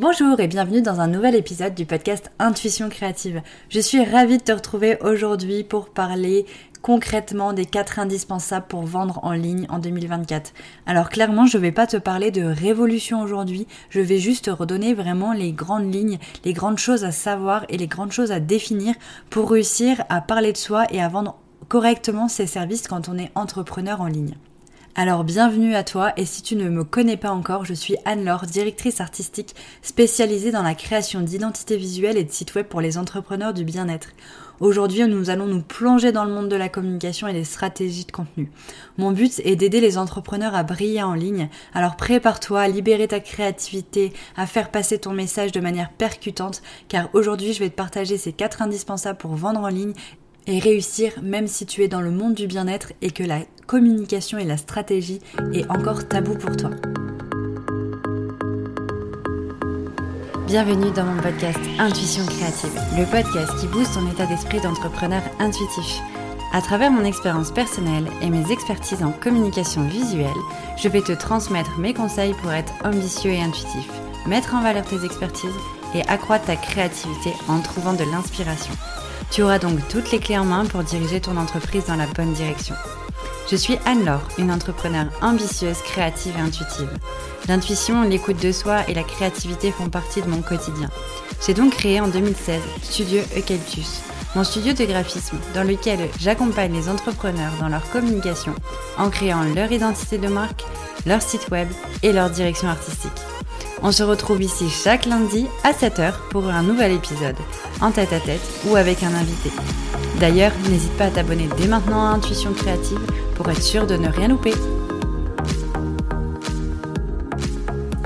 Bonjour et bienvenue dans un nouvel épisode du podcast Intuition créative. Je suis ravie de te retrouver aujourd'hui pour parler concrètement des quatre indispensables pour vendre en ligne en 2024. Alors clairement, je ne vais pas te parler de révolution aujourd'hui, je vais juste te redonner vraiment les grandes lignes, les grandes choses à savoir et les grandes choses à définir pour réussir à parler de soi et à vendre correctement ses services quand on est entrepreneur en ligne. Alors bienvenue à toi et si tu ne me connais pas encore, je suis Anne-Laure, directrice artistique spécialisée dans la création d'identités visuelles et de sites web pour les entrepreneurs du bien-être. Aujourd'hui, nous allons nous plonger dans le monde de la communication et des stratégies de contenu. Mon but est d'aider les entrepreneurs à briller en ligne. Alors prépare-toi à libérer ta créativité, à faire passer ton message de manière percutante, car aujourd'hui, je vais te partager ces quatre indispensables pour vendre en ligne et réussir même si tu es dans le monde du bien-être et que la communication et la stratégie est encore tabou pour toi. Bienvenue dans mon podcast Intuition créative, le podcast qui booste ton état d'esprit d'entrepreneur intuitif. À travers mon expérience personnelle et mes expertises en communication visuelle, je vais te transmettre mes conseils pour être ambitieux et intuitif, mettre en valeur tes expertises et accroître ta créativité en trouvant de l'inspiration. Tu auras donc toutes les clés en main pour diriger ton entreprise dans la bonne direction. Je suis Anne-Laure, une entrepreneure ambitieuse, créative et intuitive. L'intuition, l'écoute de soi et la créativité font partie de mon quotidien. J'ai donc créé en 2016 Studio Eucalyptus, mon studio de graphisme dans lequel j'accompagne les entrepreneurs dans leur communication en créant leur identité de marque, leur site web et leur direction artistique. On se retrouve ici chaque lundi à 7h pour un nouvel épisode, en tête à tête ou avec un invité. D'ailleurs, n'hésite pas à t'abonner dès maintenant à Intuition Créative pour être sûr de ne rien louper.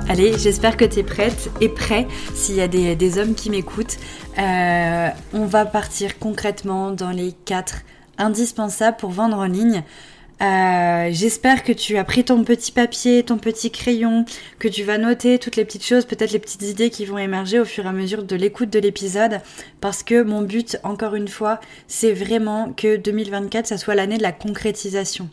Allez, j'espère que tu es prête et prêt s'il y a des, hommes qui m'écoutent. Euh, on va partir concrètement dans les 4 indispensables pour vendre en ligne. Euh, j'espère que tu as pris ton petit papier, ton petit crayon, que tu vas noter toutes les petites choses, peut-être les petites idées qui vont émerger au fur et à mesure de l'écoute de l'épisode, parce que mon but, encore une fois, c'est vraiment que 2024, ça soit l'année de la concrétisation.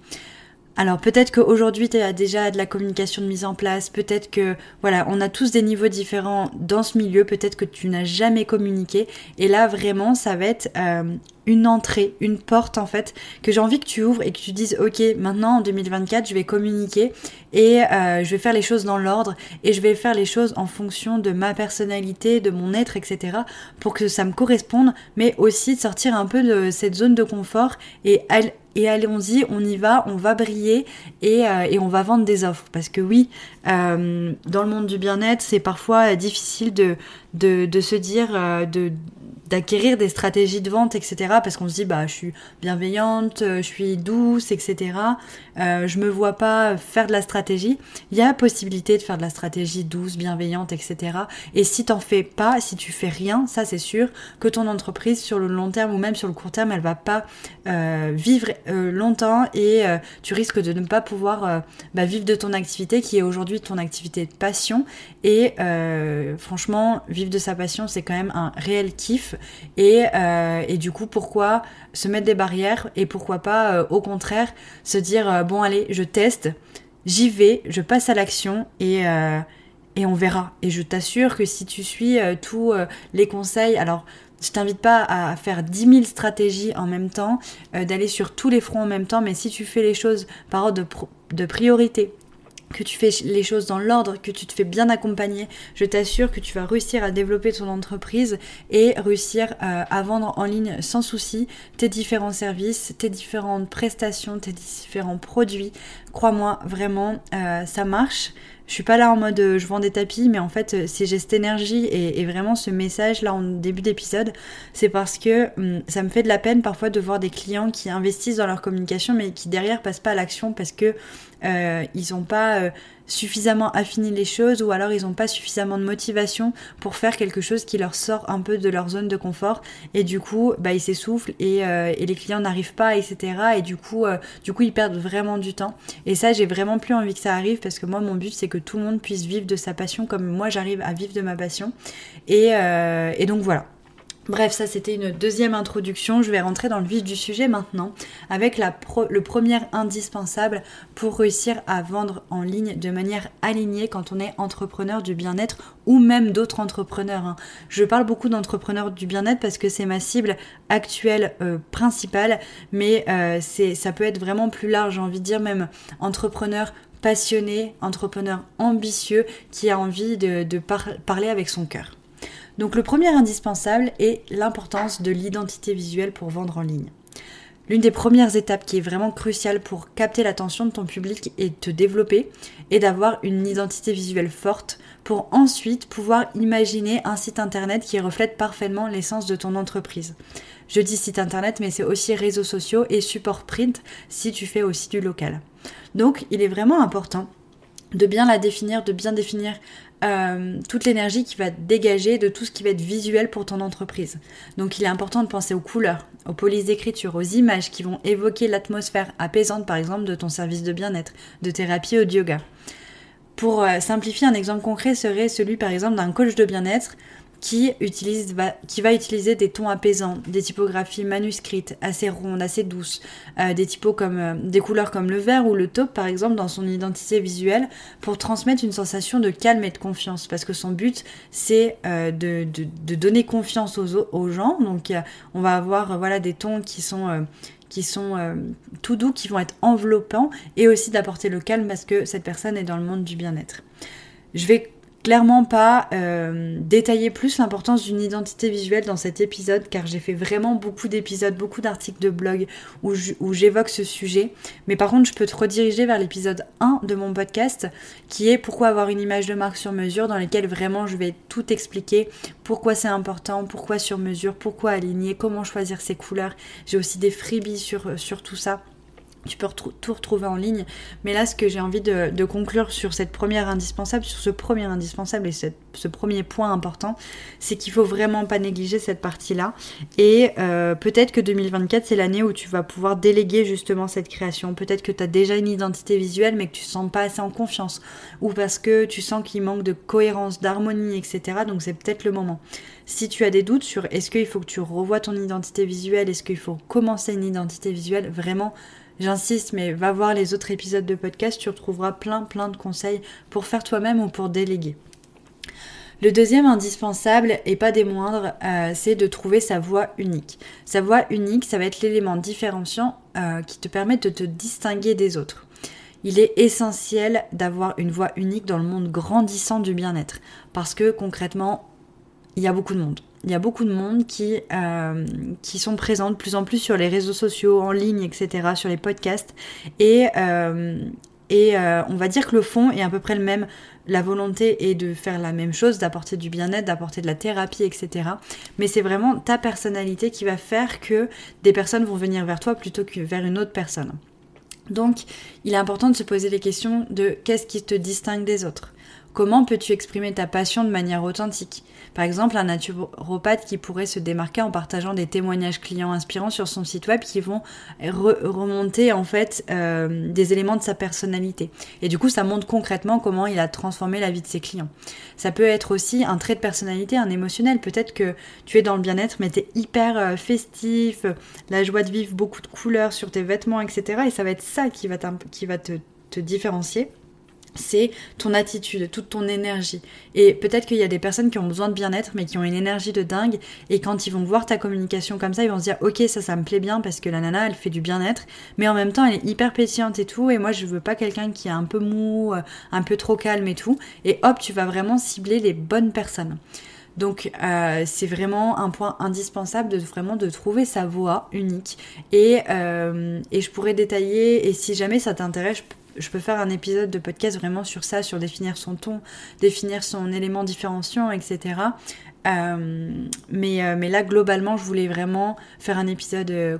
Alors peut-être qu'aujourd'hui tu as déjà de la communication de mise en place, peut-être que voilà, on a tous des niveaux différents dans ce milieu, peut-être que tu n'as jamais communiqué et là vraiment ça va être euh, une entrée, une porte en fait, que j'ai envie que tu ouvres et que tu dises ok maintenant en 2024 je vais communiquer et euh, je vais faire les choses dans l'ordre et je vais faire les choses en fonction de ma personnalité, de mon être, etc. pour que ça me corresponde, mais aussi de sortir un peu de cette zone de confort et, allons-y, on y va, on va briller et, euh, et, on va vendre des offres. Parce que oui, euh, dans le monde du bien-être, c'est parfois difficile de se dire, de d'acquérir des stratégies de vente, etc. Parce qu'on se dit, bah, je suis bienveillante, euh, je suis douce, etc. Euh, je me vois pas faire de la stratégie. Il y a possibilité de faire de la stratégie douce, bienveillante, etc. Et si t'en fais pas, si tu fais rien, ça c'est sûr que ton entreprise sur le long terme ou même sur le court terme, elle va pas euh, vivre euh, longtemps et tu risques de ne pas pouvoir bah, vivre de ton activité qui est aujourd'hui ton activité de passion. Et franchement, vivre de sa passion, c'est quand même un réel kiff. Euh, et, du coup, pourquoi se mettre des barrières et pourquoi pas, euh, au contraire, se dire euh, bon, allez, je teste, j'y vais, je passe à l'action et, on verra. Et je t'assure que si tu suis tous les conseils, alors je t'invite pas à faire 10 000 stratégies en même temps, d'aller sur tous les fronts en même temps, mais si tu fais les choses par ordre de priorité, que tu fais les choses dans l'ordre, que tu te fais bien accompagner, je t'assure que tu vas réussir à développer ton entreprise et réussir euh, à vendre en ligne sans souci tes différents services, tes différentes prestations, tes différents produits. Crois-moi, vraiment, euh, ça marche. Je suis pas là en mode euh, je vends des tapis, mais en fait, si j'ai cette énergie et, vraiment ce message là en début d'épisode, c'est parce que hum, ça me fait de la peine parfois de voir des clients qui investissent dans leur communication, mais qui derrière passent pas à l'action parce que euh, ils n'ont pas euh, suffisamment affiné les choses ou alors ils n'ont pas suffisamment de motivation pour faire quelque chose qui leur sort un peu de leur zone de confort. Et du coup bah, ils s'essoufflent et, euh, et, les clients n'arrivent pas etc et du coup du coup ils perdent vraiment du temps. Et ça j'ai vraiment plus envie que ça arrive parce que moi mon but c'est que tout le monde puisse vivre de sa passion comme moi j'arrive à vivre de ma passion. Et, et donc voilà Bref, ça c'était une deuxième introduction. Je vais rentrer dans le vif du sujet maintenant avec le premier indispensable pour réussir à vendre en ligne de manière alignée quand on est entrepreneur du bien-être ou même d'autres entrepreneurs. Hein. Je parle beaucoup d'entrepreneurs du bien-être parce que c'est ma cible actuelle euh, principale, mais euh, ça peut être vraiment plus large, j'ai envie de dire même entrepreneur passionné, entrepreneur ambitieux qui a envie de, parler avec son cœur. Donc le premier indispensable est l'importance de l'identité visuelle pour vendre en ligne. L'une des premières étapes qui est vraiment cruciale pour capter l'attention de ton public et te développer est d'avoir une identité visuelle forte pour ensuite pouvoir imaginer un site internet qui reflète parfaitement l'essence de ton entreprise. Je dis site internet mais c'est aussi réseaux sociaux et support print si tu fais aussi du local. Donc il est vraiment important de bien la définir, de bien définir euh, toute l'énergie qui va dégager de tout ce qui va être visuel pour ton entreprise. Donc il est important de penser aux couleurs, aux polices d'écriture, aux images qui vont évoquer l'atmosphère apaisante par exemple de ton service de bien-être, de thérapie ou de yoga. Pour euh, simplifier, un exemple concret serait celui par exemple d'un coach de bien-être qui, utilise, va, qui va utiliser des tons apaisants, des typographies manuscrites assez rondes, assez douces, euh, des comme euh, des couleurs comme le vert ou le taupe par exemple dans son identité visuelle pour transmettre une sensation de calme et de confiance parce que son but c'est euh, de, de, donner confiance aux, aux gens donc on va avoir voilà des tons qui sont qui sont tout doux, qui vont être enveloppants et aussi d'apporter le calme parce que cette personne est dans le monde du bien-être. Je vais clairement pas euh, détailler plus l'importance d'une identité visuelle dans cet épisode car j'ai fait vraiment beaucoup d'épisodes, beaucoup d'articles de blog où j'évoque ce sujet. Mais par contre, je peux te rediriger vers l'épisode 1 de mon podcast qui est pourquoi avoir une image de marque sur mesure dans lequel vraiment je vais tout expliquer, pourquoi c'est important, pourquoi sur mesure, pourquoi aligner, comment choisir ses couleurs. J'ai aussi des freebies sur, sur tout ça tu peux tout retrouver en ligne. Mais là, ce que j'ai envie de, conclure sur cette première indispensable, sur ce premier indispensable et ce premier point important, c'est qu'il faut vraiment pas négliger cette partie-là. Et euh, peut-être que 2024, c'est l'année où tu vas pouvoir déléguer justement cette création. Peut-être que tu as déjà une identité visuelle, mais que tu ne sens pas assez en confiance. Ou parce que tu sens qu'il manque de cohérence, d'harmonie, etc. Donc c'est peut-être le moment. Si tu as des doutes sur est-ce qu'il faut que tu revoies ton identité visuelle, est-ce qu'il faut commencer une identité visuelle, vraiment J'insiste, mais va voir les autres épisodes de podcast, tu retrouveras plein plein de conseils pour faire toi-même ou pour déléguer. Le deuxième indispensable, et pas des moindres, euh, c'est de trouver sa voix unique. Sa voix unique, ça va être l'élément différenciant euh, qui te permet de te distinguer des autres. Il est essentiel d'avoir une voix unique dans le monde grandissant du bien-être, parce que concrètement, il y a beaucoup de monde il y a beaucoup de monde qui, euh, qui sont présents de plus en plus sur les réseaux sociaux, en ligne, etc., sur les podcasts. Et, euh, et euh, on va dire que le fond est à peu près le même. La volonté est de faire la même chose, d'apporter du bien-être, d'apporter de la thérapie, etc. Mais c'est vraiment ta personnalité qui va faire que des personnes vont venir vers toi plutôt que vers une autre personne. Donc, il est important de se poser les questions de qu'est-ce qui te distingue des autres Comment peux-tu exprimer ta passion de manière authentique? Par exemple, un naturopathe qui pourrait se démarquer en partageant des témoignages clients inspirants sur son site web qui vont remonter en fait euh, des éléments de sa personnalité. Et du coup, ça montre concrètement comment il a transformé la vie de ses clients. Ça peut être aussi un trait de personnalité, un émotionnel. Peut-être que tu es dans le bien-être, mais tu es hyper euh, festif, la joie de vivre, beaucoup de couleurs sur tes vêtements, etc. Et ça va être ça qui va, qui va te, te différencier c'est ton attitude, toute ton énergie. Et peut-être qu'il y a des personnes qui ont besoin de bien-être, mais qui ont une énergie de dingue, et quand ils vont voir ta communication comme ça, ils vont se dire, ok, ça, ça me plaît bien, parce que la nana, elle fait du bien-être, mais en même temps, elle est hyper pétillante et tout, et moi, je veux pas quelqu'un qui est un peu mou, euh, un peu trop calme et tout, et hop, tu vas vraiment cibler les bonnes personnes. Donc euh, c'est vraiment un point indispensable de vraiment de trouver sa voix unique et, euh, et je pourrais détailler et si jamais ça t'intéresse je peux faire un épisode de podcast vraiment sur ça, sur définir son ton, définir son élément différenciant, etc. Euh, mais, euh, mais là, globalement, je voulais vraiment faire un épisode euh,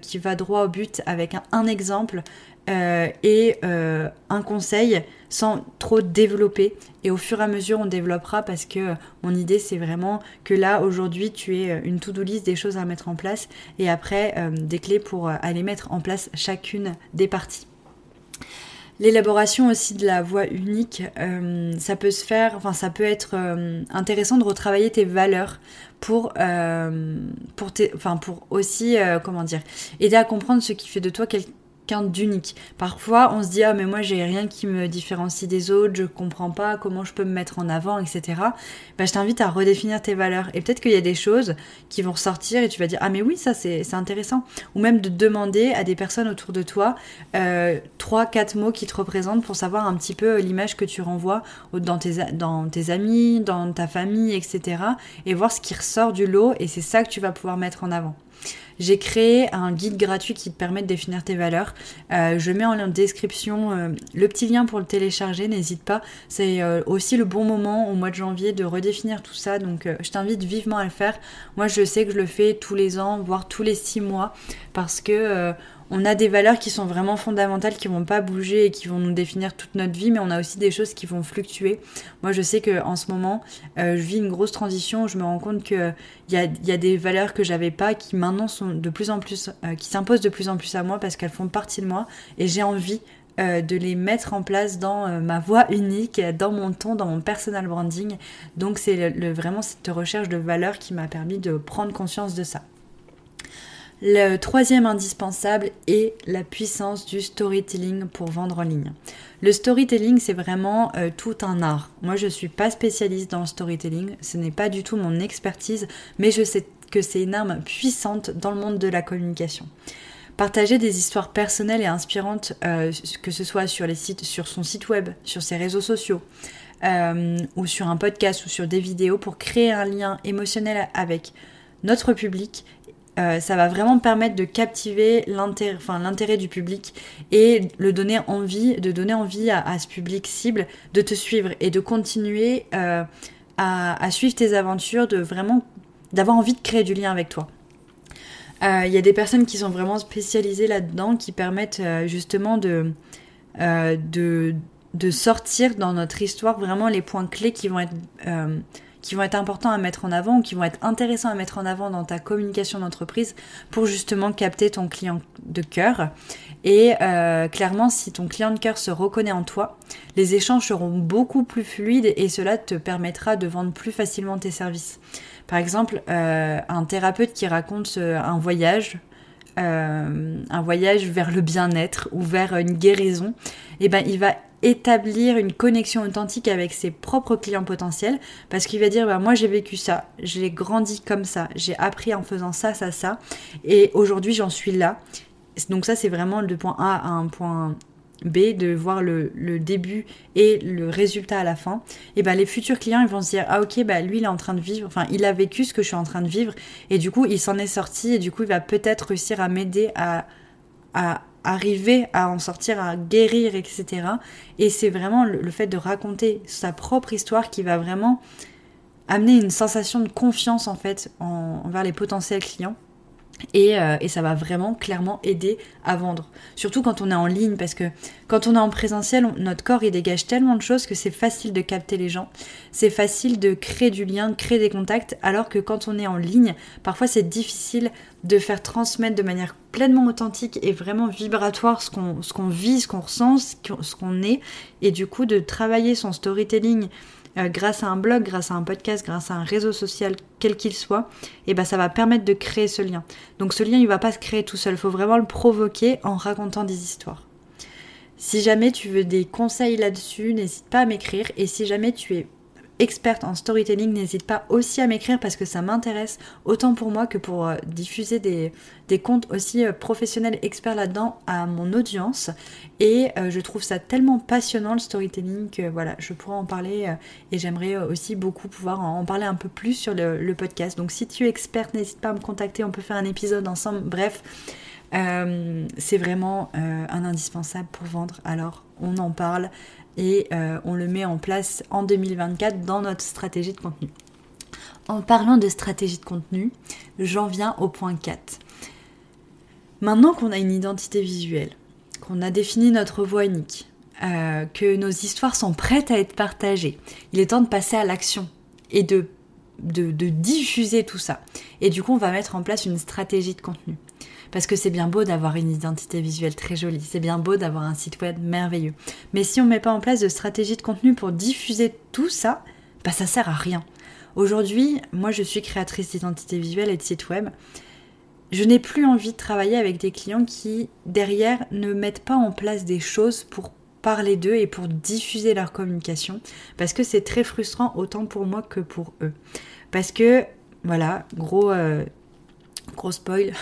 qui va droit au but avec un, exemple et un conseil sans trop développer. Et au fur et à mesure, on développera parce que mon idée, c'est vraiment que là, aujourd'hui, tu es une to-do list des choses à mettre en place et après, des clés pour aller mettre en place chacune des parties. L'élaboration aussi de la voix unique, euh, ça peut se faire, enfin ça peut être euh, intéressant de retravailler tes valeurs pour, euh, pour, enfin, pour aussi, comment dire, aider à comprendre ce qui fait de toi d'unique. Parfois, on se dit ah mais moi j'ai rien qui me différencie des autres, je comprends pas comment je peux me mettre en avant, etc. Bah, je t'invite à redéfinir tes valeurs et peut-être qu'il y a des choses qui vont ressortir et tu vas dire ah mais oui ça c'est intéressant ou même de demander à des personnes autour de toi euh, trois quatre mots qui te représentent pour savoir un petit peu l'image que tu renvoies dans tes dans tes amis, dans ta famille, etc. et voir ce qui ressort du lot et c'est ça que tu vas pouvoir mettre en avant. J'ai créé un guide gratuit qui te permet de définir tes valeurs. Euh, je mets en description euh, le petit lien pour le télécharger, n'hésite pas. C'est euh, aussi le bon moment au mois de janvier de redéfinir tout ça, donc je t'invite vivement à le faire. Moi je sais que je le fais tous les ans, voire tous les six mois, parce que on a des valeurs qui sont vraiment fondamentales, qui vont pas bouger et qui vont nous définir toute notre vie, mais on a aussi des choses qui vont fluctuer. Moi, je sais que en ce moment, euh, je vis une grosse transition. Je me rends compte que il y a, des valeurs que j'avais pas, qui maintenant sont de plus en plus, euh, qui s'imposent de plus en plus à moi parce qu'elles font partie de moi, et j'ai envie euh, de les mettre en place dans ma voix unique, dans mon ton, dans mon personal branding. Donc c'est vraiment cette recherche de valeurs qui m'a permis de prendre conscience de ça. Le troisième indispensable est la puissance du storytelling pour vendre en ligne. Le storytelling, c'est vraiment euh, tout un art. Moi, je ne suis pas spécialiste dans le storytelling, ce n'est pas du tout mon expertise, mais je sais que c'est une arme puissante dans le monde de la communication. Partager des histoires personnelles et inspirantes, euh, que ce soit sur, les sites, sur son site web, sur ses réseaux sociaux, euh, ou sur un podcast ou sur des vidéos pour créer un lien émotionnel avec notre public euh, ça va vraiment permettre de captiver l'intérêt du public et le donner envie, de donner envie à, ce public cible de te suivre et de continuer euh, à, suivre tes aventures, de vraiment d'avoir envie de créer du lien avec toi. Euh, il y a des personnes qui sont vraiment spécialisées là-dedans, qui permettent justement de, sortir dans notre histoire vraiment les points clés qui vont être qui vont être importants à mettre en avant ou qui vont être intéressants à mettre en avant dans ta communication d'entreprise pour justement capter ton client de cœur. Et euh, clairement, si ton client de cœur se reconnaît en toi, les échanges seront beaucoup plus fluides et cela te permettra de vendre plus facilement tes services. Par exemple, euh, un thérapeute qui raconte euh, un voyage un voyage vers le bien-être ou vers une guérison, eh ben, il va établir une connexion authentique avec ses propres clients potentiels parce qu'il va dire bah, moi j'ai vécu ça, j'ai grandi comme ça, j'ai appris en faisant ça, ça, ça et aujourd'hui j'en suis là. Donc ça c'est vraiment le point A à un point B de voir le, début et le résultat à la fin, et ben les futurs clients ils vont se dire ah ok bah lui il est en train de vivre, enfin il a vécu ce que je suis en train de vivre et du coup il s'en est sorti et du coup il va peut-être réussir à m'aider à, à arriver à en sortir, à guérir, etc. Et c'est vraiment le, fait de raconter sa propre histoire qui va vraiment amener une sensation de confiance en fait envers les potentiels clients. Euh, et, ça va vraiment clairement aider à vendre. Surtout quand on est en ligne, parce que quand on est en présentiel, notre corps il dégage tellement de choses que c'est facile de capter les gens. C'est facile de créer du lien, de créer des contacts, alors que quand on est en ligne, parfois c'est difficile de faire transmettre de manière pleinement authentique et vraiment vibratoire ce qu'on qu'on vit, ce qu'on ressent, ce qu'on est. Et du coup de travailler son storytelling euh, grâce à un blog, grâce à un podcast, grâce à un réseau social, quel qu'il soit, et eh ben ça va permettre de créer ce lien. Donc ce lien, il va pas se créer tout seul, il faut vraiment le provoquer en racontant des histoires. Si jamais tu veux des conseils là-dessus, n'hésite pas à m'écrire. Et si jamais tu es experte en storytelling, n'hésite pas aussi à m'écrire parce que ça m'intéresse autant pour moi que pour euh, diffuser des, comptes aussi euh, professionnels experts là-dedans à mon audience. Et euh, je trouve ça tellement passionnant le storytelling que voilà, je pourrais en parler et j'aimerais aussi beaucoup pouvoir en, parler un peu plus sur le, podcast. Donc si tu es experte, n'hésite pas à me contacter, on peut faire un épisode ensemble. Bref. c'est vraiment un indispensable pour vendre, alors on en parle et euh, on le met en place en 2024 dans notre stratégie de contenu. En parlant de stratégie de contenu, j'en viens au point 4. Maintenant qu'on a une identité visuelle, qu'on a défini notre voix unique, euh, que nos histoires sont prêtes à être partagées, il est temps de passer à l'action et de, diffuser tout ça. Et du coup, on va mettre en place une stratégie de contenu. Parce que c'est bien beau d'avoir une identité visuelle très jolie, c'est bien beau d'avoir un site web merveilleux. Mais si on ne met pas en place de stratégie de contenu pour diffuser tout ça, bah ça sert à rien. Aujourd'hui, moi je suis créatrice d'identité visuelle et de site web. Je n'ai plus envie de travailler avec des clients qui, derrière, ne mettent pas en place des choses pour parler d'eux et pour diffuser leur communication. Parce que c'est très frustrant autant pour moi que pour eux. Parce que, voilà, gros, euh, gros spoil,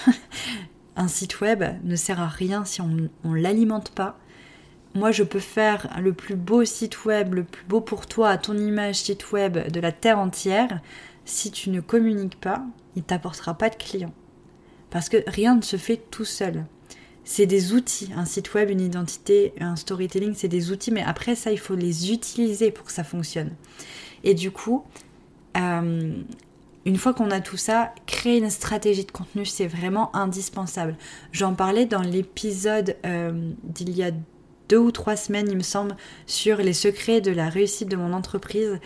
un site web ne sert à rien si on ne l'alimente pas. Moi, je peux faire le plus beau site web, le plus beau pour toi, à ton image site web de la terre entière. Si tu ne communiques pas, il ne t'apportera pas de clients. Parce que rien ne se fait tout seul. C'est des outils, un site web, une identité, un storytelling, c'est des outils, mais après ça, il faut les utiliser pour que ça fonctionne. Et du coup, euh, une fois qu'on a tout ça, créer une stratégie de contenu, c'est vraiment indispensable. J'en parlais dans l'épisode euh, d'il y a deux ou trois semaines, il me semble, sur les secrets de la réussite de mon entreprise.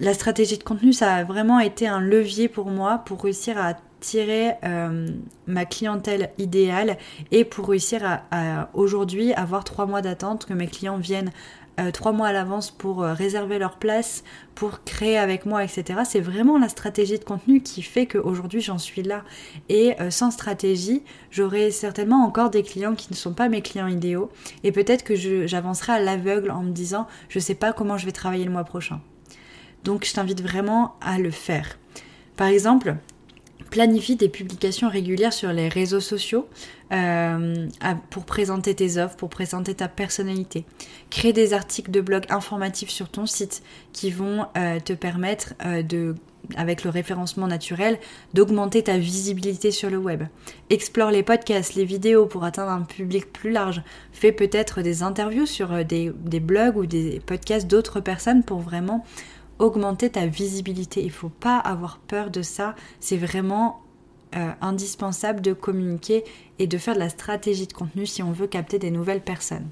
La stratégie de contenu, ça a vraiment été un levier pour moi pour réussir à tirer euh, ma clientèle idéale et pour réussir à, aujourd'hui avoir trois mois d'attente, que mes clients viennent euh, trois mois à l'avance pour euh, réserver leur place, pour créer avec moi, etc. C'est vraiment la stratégie de contenu qui fait qu'aujourd'hui j'en suis là. Et sans stratégie, j'aurais certainement encore des clients qui ne sont pas mes clients idéaux. Et peut-être que j'avancerai à l'aveugle en me disant je sais pas comment je vais travailler le mois prochain. Donc je t'invite vraiment à le faire. Par exemple, planifie des publications régulières sur les réseaux sociaux euh, pour présenter tes offres, pour présenter ta personnalité. Crée des articles de blog informatifs sur ton site qui vont euh, te permettre euh, de avec le référencement naturel, d'augmenter ta visibilité sur le web. Explore les podcasts, les vidéos pour atteindre un public plus large. Fais peut-être des interviews sur des, des blogs ou des podcasts d'autres personnes pour vraiment augmenter ta visibilité. Il ne faut pas avoir peur de ça. C'est vraiment euh, indispensable de communiquer et de faire de la stratégie de contenu si on veut capter des nouvelles personnes.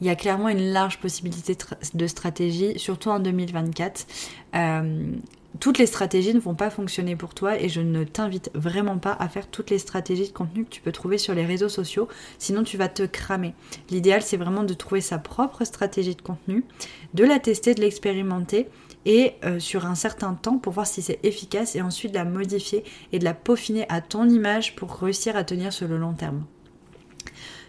Il y a clairement une large possibilité de stratégie, surtout en 2024. Euh, toutes les stratégies ne vont pas fonctionner pour toi et je ne t'invite vraiment pas à faire toutes les stratégies de contenu que tu peux trouver sur les réseaux sociaux, sinon tu vas te cramer. L'idéal c'est vraiment de trouver sa propre stratégie de contenu, de la tester, de l'expérimenter et euh, sur un certain temps pour voir si c'est efficace et ensuite de la modifier et de la peaufiner à ton image pour réussir à tenir sur le long terme.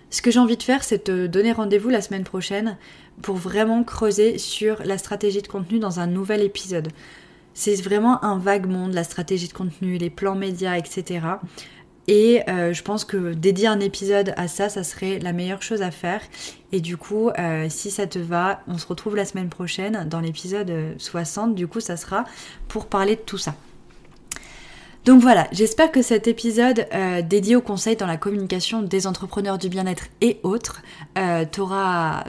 Ce que j'ai envie de faire, c'est te donner rendez-vous la semaine prochaine pour vraiment creuser sur la stratégie de contenu dans un nouvel épisode. C'est vraiment un vague monde, la stratégie de contenu, les plans médias, etc. Et euh, je pense que dédier un épisode à ça, ça serait la meilleure chose à faire. Et du coup, euh, si ça te va, on se retrouve la semaine prochaine dans l'épisode 60. Du coup, ça sera pour parler de tout ça. Donc voilà, j'espère que cet épisode euh, dédié aux conseils dans la communication des entrepreneurs du bien-être et autres t'aura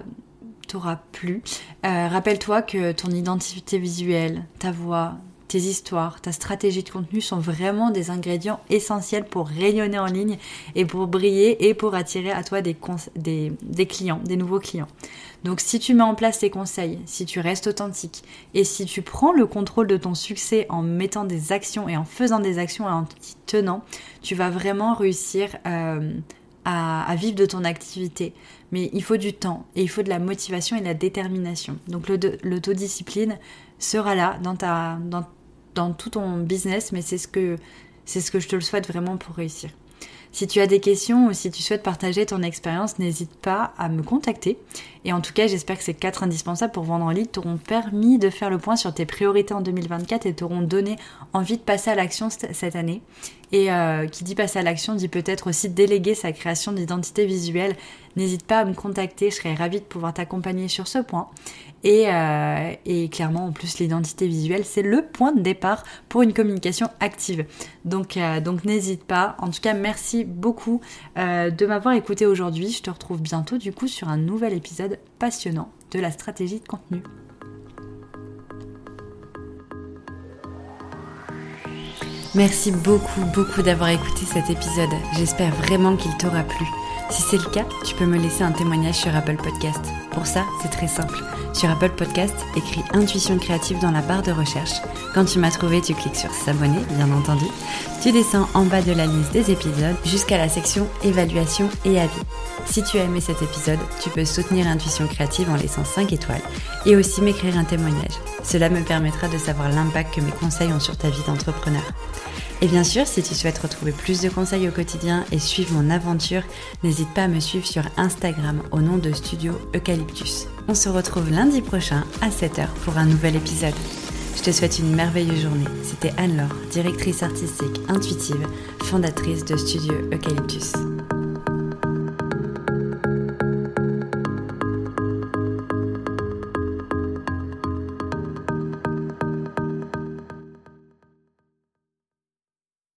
plu. Rappelle-toi que ton identité visuelle, ta voix, tes histoires, ta stratégie de contenu sont vraiment des ingrédients essentiels pour rayonner en ligne et pour briller et pour attirer à toi des, des, clients, des nouveaux clients. Donc si tu mets en place tes conseils, si tu restes authentique et si tu prends le contrôle de ton succès en mettant des actions et en faisant des actions et en t'y tenant, tu vas vraiment réussir euh, à, vivre de ton activité. Mais il faut du temps et il faut de la motivation et de la détermination. Donc l'autodiscipline sera là dans, tout ton business, mais c'est ce que ce que je te le souhaite vraiment pour réussir. Si tu as des questions ou si tu souhaites partager ton expérience, n'hésite pas à me contacter. Et en tout cas, j'espère que ces quatre indispensables pour vendre en ligne t'auront permis de faire le point sur tes priorités en 2024 et t'auront donné envie de passer à l'action cette année. Et euh, qui dit passer à l'action dit peut-être aussi déléguer sa création d'identité visuelle. N'hésite pas à me contacter, je serais ravie de pouvoir t'accompagner sur ce point. Euh, et, clairement, en plus, l'identité visuelle, c'est le point de départ pour une communication active. Donc, euh, donc n'hésite pas. En tout cas, merci beaucoup euh, de m'avoir écouté aujourd'hui. Je te retrouve bientôt du coup sur un nouvel épisode passionnant de la stratégie de contenu. Merci beaucoup, beaucoup d'avoir écouté cet épisode. J'espère vraiment qu'il t'aura plu. Si c'est le cas, tu peux me laisser un témoignage sur Apple Podcast. Pour ça, c'est très simple. Sur Apple Podcast, écris Intuition créative dans la barre de recherche. Quand tu m'as trouvé, tu cliques sur S'abonner, bien entendu. Tu descends en bas de la liste des épisodes jusqu'à la section Évaluation et avis. Si tu as aimé cet épisode, tu peux soutenir Intuition créative en laissant 5 étoiles et aussi m'écrire un témoignage. Cela me permettra de savoir l'impact que mes conseils ont sur ta vie d'entrepreneur. Et bien sûr, si tu souhaites retrouver plus de conseils au quotidien et suivre mon aventure, n'hésite pas à me suivre sur Instagram au nom de Studio Eucalyptus. On se retrouve lundi prochain à 7h pour un nouvel épisode. Je te souhaite une merveilleuse journée. C'était Anne-Laure, directrice artistique intuitive, fondatrice de Studio Eucalyptus.